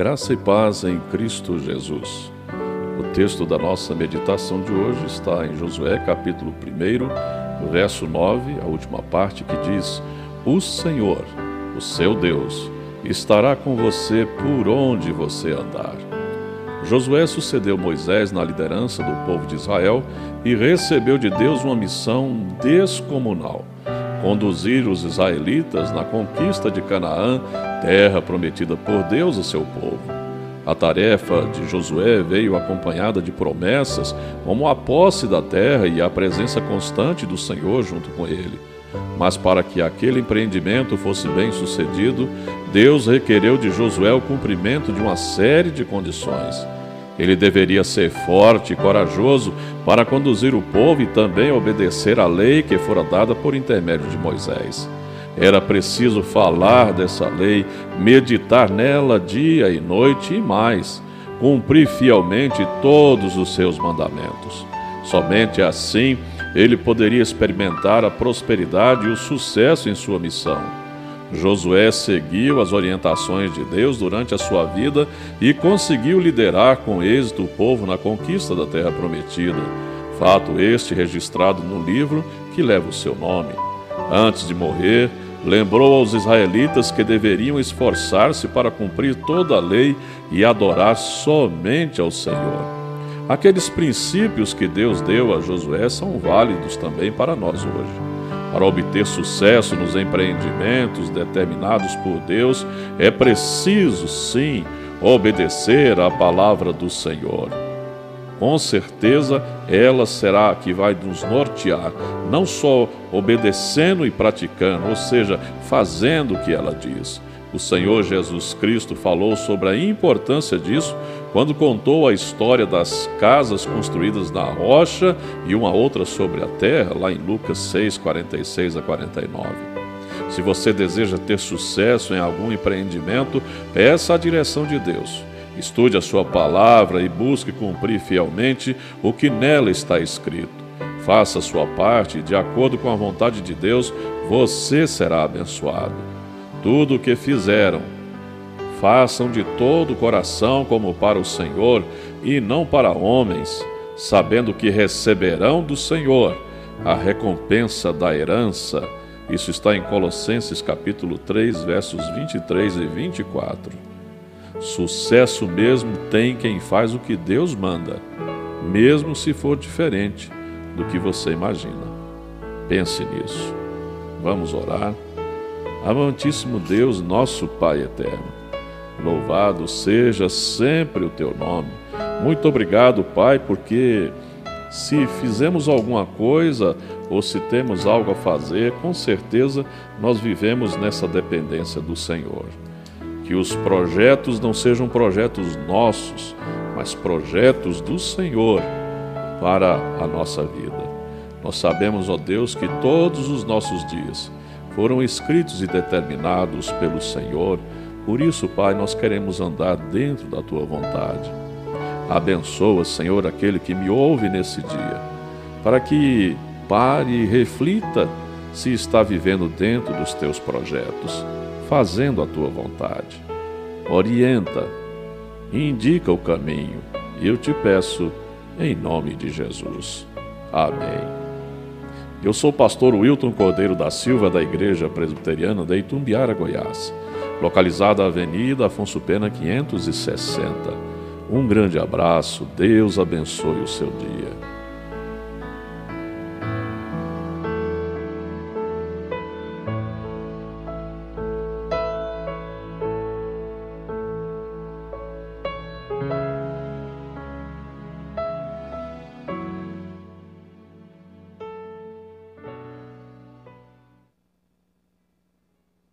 Graça e paz em Cristo Jesus. O texto da nossa meditação de hoje está em Josué, capítulo 1, verso 9, a última parte que diz: O Senhor, o seu Deus, estará com você por onde você andar. Josué sucedeu Moisés na liderança do povo de Israel e recebeu de Deus uma missão descomunal conduzir os israelitas na conquista de Canaã, terra prometida por Deus a seu povo. A tarefa de Josué veio acompanhada de promessas, como a posse da terra e a presença constante do Senhor junto com ele. Mas para que aquele empreendimento fosse bem sucedido, Deus requereu de Josué o cumprimento de uma série de condições. Ele deveria ser forte e corajoso para conduzir o povo e também obedecer à lei que fora dada por intermédio de Moisés. Era preciso falar dessa lei, meditar nela dia e noite e mais, cumprir fielmente todos os seus mandamentos. Somente assim ele poderia experimentar a prosperidade e o sucesso em sua missão. Josué seguiu as orientações de Deus durante a sua vida e conseguiu liderar com êxito o povo na conquista da terra prometida. Fato este registrado no livro que leva o seu nome. Antes de morrer, lembrou aos israelitas que deveriam esforçar-se para cumprir toda a lei e adorar somente ao Senhor. Aqueles princípios que Deus deu a Josué são válidos também para nós hoje. Para obter sucesso nos empreendimentos determinados por Deus, é preciso, sim, obedecer à palavra do Senhor. Com certeza, ela será a que vai nos nortear, não só obedecendo e praticando, ou seja, fazendo o que ela diz, o Senhor Jesus Cristo falou sobre a importância disso quando contou a história das casas construídas na rocha e uma outra sobre a terra, lá em Lucas 6, 46 a 49. Se você deseja ter sucesso em algum empreendimento, peça a direção de Deus. Estude a sua palavra e busque cumprir fielmente o que nela está escrito. Faça a sua parte e, de acordo com a vontade de Deus, você será abençoado. Tudo o que fizeram, façam de todo o coração como para o Senhor e não para homens, sabendo que receberão do Senhor a recompensa da herança. Isso está em Colossenses capítulo 3, versos 23 e 24. Sucesso mesmo tem quem faz o que Deus manda, mesmo se for diferente do que você imagina. Pense nisso. Vamos orar. Amantíssimo Deus, nosso Pai eterno, louvado seja sempre o teu nome. Muito obrigado, Pai, porque se fizemos alguma coisa ou se temos algo a fazer, com certeza nós vivemos nessa dependência do Senhor. Que os projetos não sejam projetos nossos, mas projetos do Senhor para a nossa vida. Nós sabemos, ó Deus, que todos os nossos dias foram escritos e determinados pelo Senhor. Por isso, Pai, nós queremos andar dentro da tua vontade. Abençoa, Senhor, aquele que me ouve nesse dia, para que pare e reflita se está vivendo dentro dos teus projetos, fazendo a tua vontade. Orienta, indica o caminho, eu te peço, em nome de Jesus. Amém. Eu sou o pastor Wilton Cordeiro da Silva, da Igreja Presbiteriana de Itumbiara, Goiás, localizada Avenida Afonso Pena 560. Um grande abraço, Deus abençoe o seu dia.